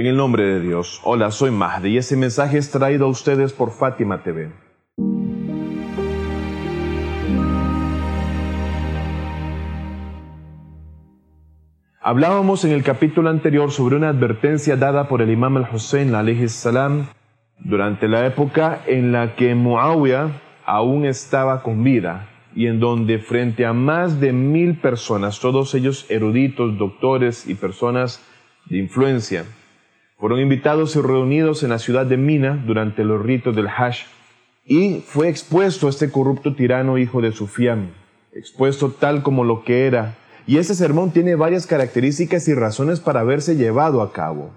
En el nombre de Dios, hola, soy Mahdi y este mensaje es traído a ustedes por Fátima TV. Hablábamos en el capítulo anterior sobre una advertencia dada por el imam al-Hussein salam durante la época en la que Muawiyah aún estaba con vida y en donde frente a más de mil personas, todos ellos eruditos, doctores y personas de influencia, fueron invitados y reunidos en la ciudad de Mina durante los ritos del Hajj y fue expuesto a este corrupto tirano hijo de Sufián, expuesto tal como lo que era. Y ese sermón tiene varias características y razones para haberse llevado a cabo.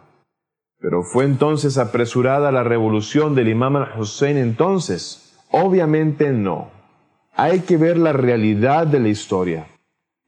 Pero fue entonces apresurada la revolución del imam al-Hussein entonces. Obviamente no. Hay que ver la realidad de la historia.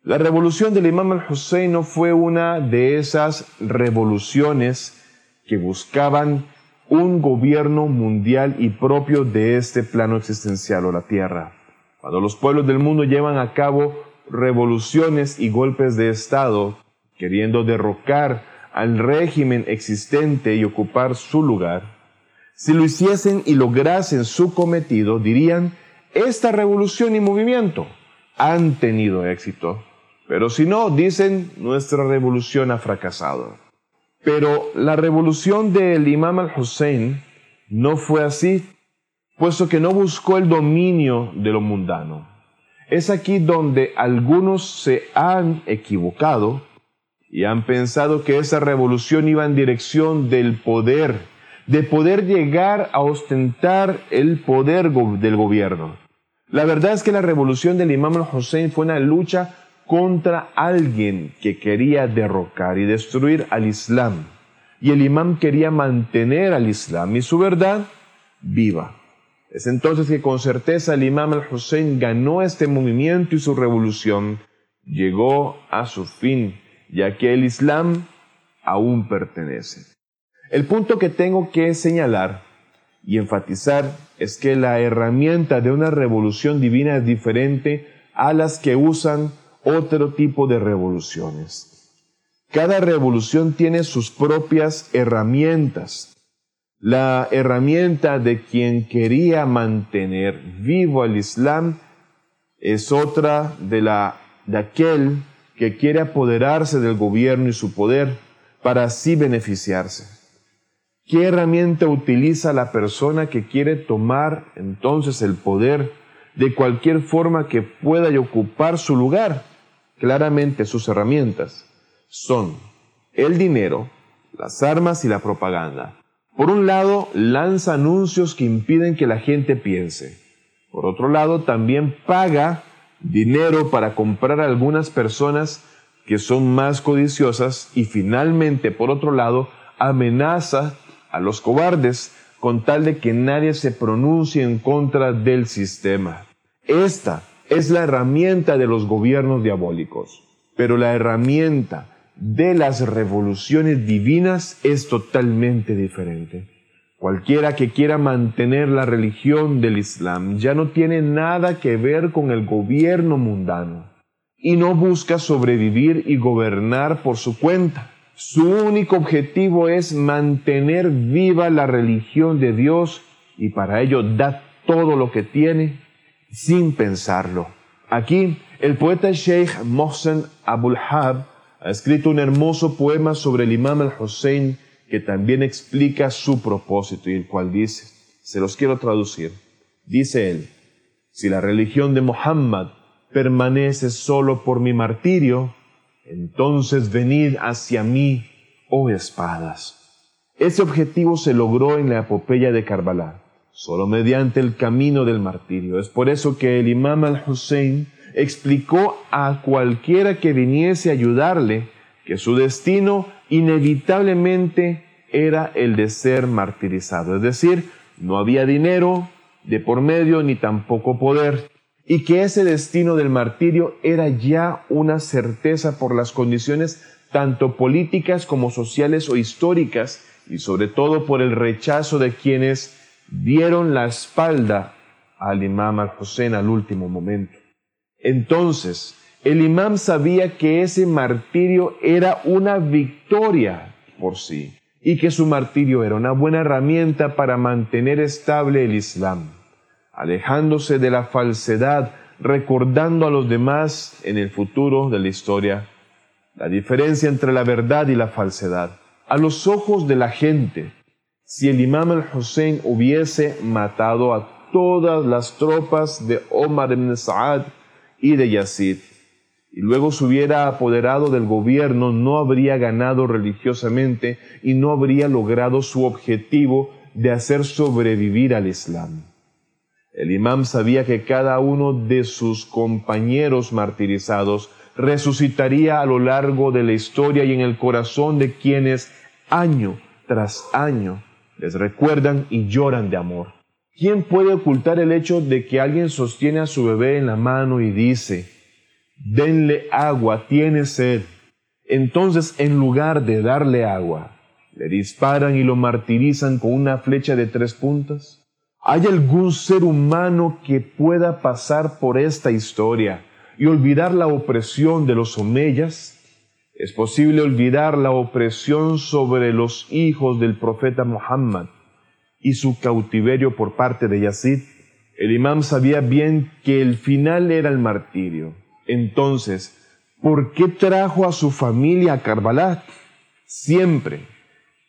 La revolución del imam al-Hussein no fue una de esas revoluciones que buscaban un gobierno mundial y propio de este plano existencial o la tierra. Cuando los pueblos del mundo llevan a cabo revoluciones y golpes de Estado, queriendo derrocar al régimen existente y ocupar su lugar, si lo hiciesen y lograsen su cometido, dirían, esta revolución y movimiento han tenido éxito. Pero si no, dicen, nuestra revolución ha fracasado. Pero la revolución del imam al-Hussein no fue así, puesto que no buscó el dominio de lo mundano. Es aquí donde algunos se han equivocado y han pensado que esa revolución iba en dirección del poder, de poder llegar a ostentar el poder del gobierno. La verdad es que la revolución del imam al-Hussein fue una lucha contra alguien que quería derrocar y destruir al Islam. Y el imam quería mantener al Islam y su verdad viva. Es entonces que con certeza el imam al-Hussein ganó este movimiento y su revolución llegó a su fin, ya que el Islam aún pertenece. El punto que tengo que señalar y enfatizar es que la herramienta de una revolución divina es diferente a las que usan otro tipo de revoluciones. Cada revolución tiene sus propias herramientas. La herramienta de quien quería mantener vivo al Islam es otra de la de aquel que quiere apoderarse del gobierno y su poder para así beneficiarse. ¿Qué herramienta utiliza la persona que quiere tomar entonces el poder de cualquier forma que pueda ocupar su lugar? Claramente sus herramientas son el dinero, las armas y la propaganda. Por un lado, lanza anuncios que impiden que la gente piense. Por otro lado, también paga dinero para comprar a algunas personas que son más codiciosas y finalmente, por otro lado, amenaza a los cobardes con tal de que nadie se pronuncie en contra del sistema. Esta es la herramienta de los gobiernos diabólicos, pero la herramienta de las revoluciones divinas es totalmente diferente. Cualquiera que quiera mantener la religión del Islam ya no tiene nada que ver con el gobierno mundano y no busca sobrevivir y gobernar por su cuenta. Su único objetivo es mantener viva la religión de Dios y para ello da todo lo que tiene sin pensarlo. Aquí, el poeta Sheikh Mohsen Abul Hab ha escrito un hermoso poema sobre el imam al-Hussein que también explica su propósito y el cual dice, se los quiero traducir, dice él, si la religión de Muhammad permanece solo por mi martirio, entonces venid hacia mí, oh espadas. Ese objetivo se logró en la epopeya de Karbala solo mediante el camino del martirio. Es por eso que el imam al-Hussein explicó a cualquiera que viniese a ayudarle que su destino inevitablemente era el de ser martirizado. Es decir, no había dinero de por medio ni tampoco poder. Y que ese destino del martirio era ya una certeza por las condiciones tanto políticas como sociales o históricas y sobre todo por el rechazo de quienes dieron la espalda al imam al-Hussein al último momento. Entonces, el imam sabía que ese martirio era una victoria por sí y que su martirio era una buena herramienta para mantener estable el Islam, alejándose de la falsedad, recordando a los demás en el futuro de la historia la diferencia entre la verdad y la falsedad. A los ojos de la gente, si el imam al-Hussein hubiese matado a todas las tropas de Omar ibn Sa'ad y de Yazid, y luego se hubiera apoderado del gobierno, no habría ganado religiosamente y no habría logrado su objetivo de hacer sobrevivir al Islam. El imam sabía que cada uno de sus compañeros martirizados resucitaría a lo largo de la historia y en el corazón de quienes año tras año les recuerdan y lloran de amor. ¿Quién puede ocultar el hecho de que alguien sostiene a su bebé en la mano y dice, denle agua, tiene sed. Entonces, en lugar de darle agua, le disparan y lo martirizan con una flecha de tres puntas. ¿Hay algún ser humano que pueda pasar por esta historia y olvidar la opresión de los omeyas? Es posible olvidar la opresión sobre los hijos del profeta Muhammad y su cautiverio por parte de Yazid. El imam sabía bien que el final era el martirio entonces, ¿por qué trajo a su familia a Karbala? Siempre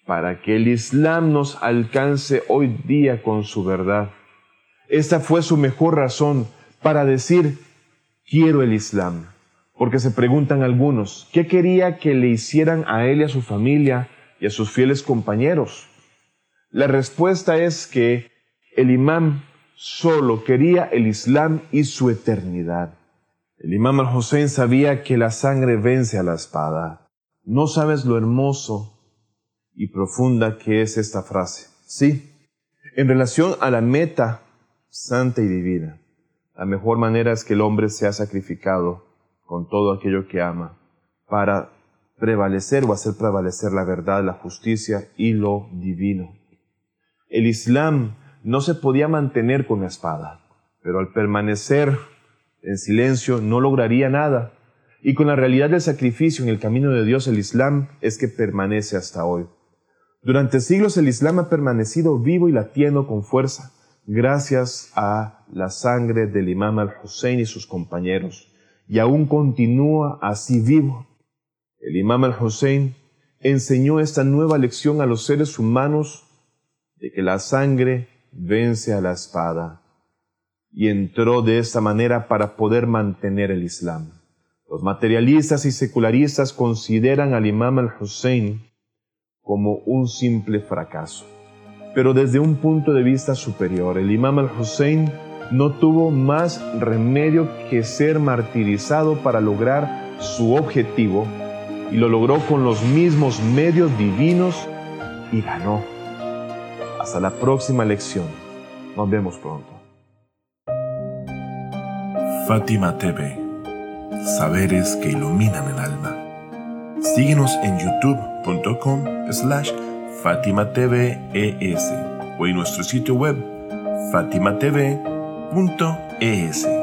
para que el Islam nos alcance hoy día con su verdad. Esta fue su mejor razón para decir, quiero el Islam. Porque se preguntan algunos, ¿qué quería que le hicieran a él y a su familia y a sus fieles compañeros? La respuesta es que el imam solo quería el Islam y su eternidad. El imam al-Hussein sabía que la sangre vence a la espada. No sabes lo hermoso y profunda que es esta frase. Sí, en relación a la meta santa y divina, la mejor manera es que el hombre sea sacrificado con todo aquello que ama para prevalecer o hacer prevalecer la verdad, la justicia y lo divino. El Islam no se podía mantener con la espada, pero al permanecer en silencio no lograría nada. Y con la realidad del sacrificio en el camino de Dios, el Islam es que permanece hasta hoy. Durante siglos el Islam ha permanecido vivo y latiendo con fuerza, gracias a la sangre del imam al-Hussein y sus compañeros, y aún continúa así vivo. El imam al-Hussein enseñó esta nueva lección a los seres humanos de que la sangre vence a la espada y entró de esta manera para poder mantener el Islam. Los materialistas y secularistas consideran al imam al-Hussein como un simple fracaso. Pero desde un punto de vista superior, el imam al-Hussein no tuvo más remedio que ser martirizado para lograr su objetivo y lo logró con los mismos medios divinos y ganó. Hasta la próxima lección. Nos vemos pronto. Fátima TV, saberes que iluminan el alma. Síguenos en youtube.com slash Fátima TV o en nuestro sitio web fatimatv.es.